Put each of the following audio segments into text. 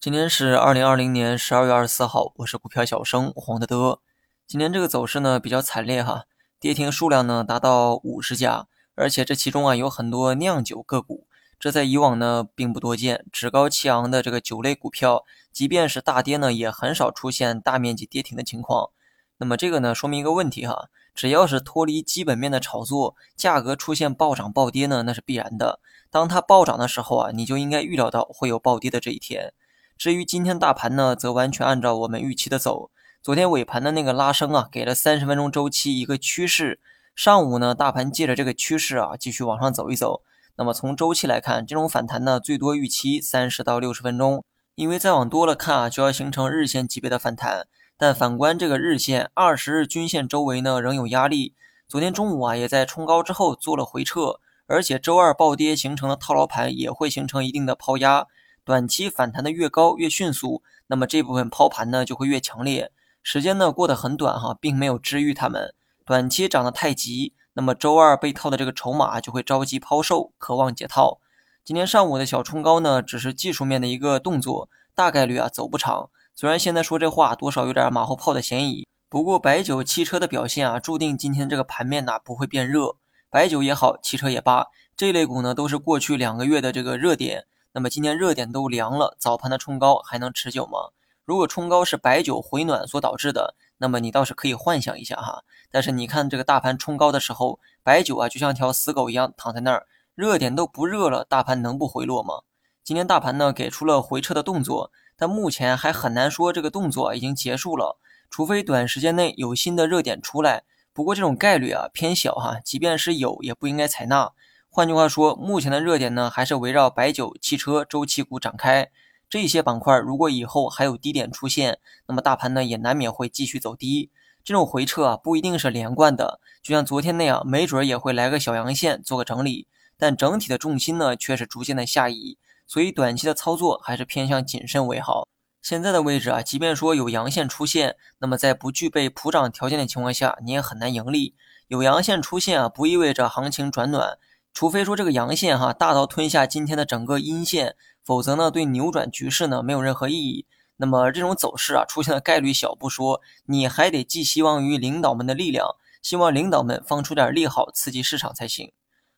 今天是二零二零年十二月二十四号，我是股票小生黄德德。今天这个走势呢比较惨烈哈，跌停数量呢达到五十家，而且这其中啊有很多酿酒个股，这在以往呢并不多见。趾高气昂的这个酒类股票，即便是大跌呢，也很少出现大面积跌停的情况。那么这个呢说明一个问题哈，只要是脱离基本面的炒作，价格出现暴涨暴跌呢，那是必然的。当它暴涨的时候啊，你就应该预料到会有暴跌的这一天。至于今天大盘呢，则完全按照我们预期的走。昨天尾盘的那个拉升啊，给了三十分钟周期一个趋势。上午呢，大盘借着这个趋势啊，继续往上走一走。那么从周期来看，这种反弹呢，最多预期三十到六十分钟。因为再往多了看啊，就要形成日线级别的反弹。但反观这个日线，二十日均线周围呢，仍有压力。昨天中午啊，也在冲高之后做了回撤，而且周二暴跌形成的套牢盘也会形成一定的抛压。短期反弹的越高越迅速，那么这部分抛盘呢就会越强烈。时间呢过得很短哈，并没有治愈他们。短期涨得太急，那么周二被套的这个筹码就会着急抛售，渴望解套。今天上午的小冲高呢，只是技术面的一个动作，大概率啊走不长。虽然现在说这话多少有点马后炮的嫌疑，不过白酒、汽车的表现啊，注定今天这个盘面呢不会变热。白酒也好，汽车也罢，这类股呢都是过去两个月的这个热点。那么今天热点都凉了，早盘的冲高还能持久吗？如果冲高是白酒回暖所导致的，那么你倒是可以幻想一下哈。但是你看这个大盘冲高的时候，白酒啊就像条死狗一样躺在那儿，热点都不热了，大盘能不回落吗？今天大盘呢给出了回撤的动作，但目前还很难说这个动作已经结束了，除非短时间内有新的热点出来。不过这种概率啊偏小哈，即便是有，也不应该采纳。换句话说，目前的热点呢，还是围绕白酒、汽车、周期股展开。这些板块如果以后还有低点出现，那么大盘呢也难免会继续走低。这种回撤啊，不一定是连贯的，就像昨天那样，没准也会来个小阳线做个整理。但整体的重心呢，却是逐渐的下移，所以短期的操作还是偏向谨慎为好。现在的位置啊，即便说有阳线出现，那么在不具备普涨条件的情况下，你也很难盈利。有阳线出现啊，不意味着行情转暖。除非说这个阳线哈大到吞下今天的整个阴线，否则呢对扭转局势呢没有任何意义。那么这种走势啊出现的概率小不说，你还得寄希望于领导们的力量，希望领导们放出点利好刺激市场才行。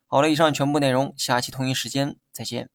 好了，以上全部内容，下期同一时间再见。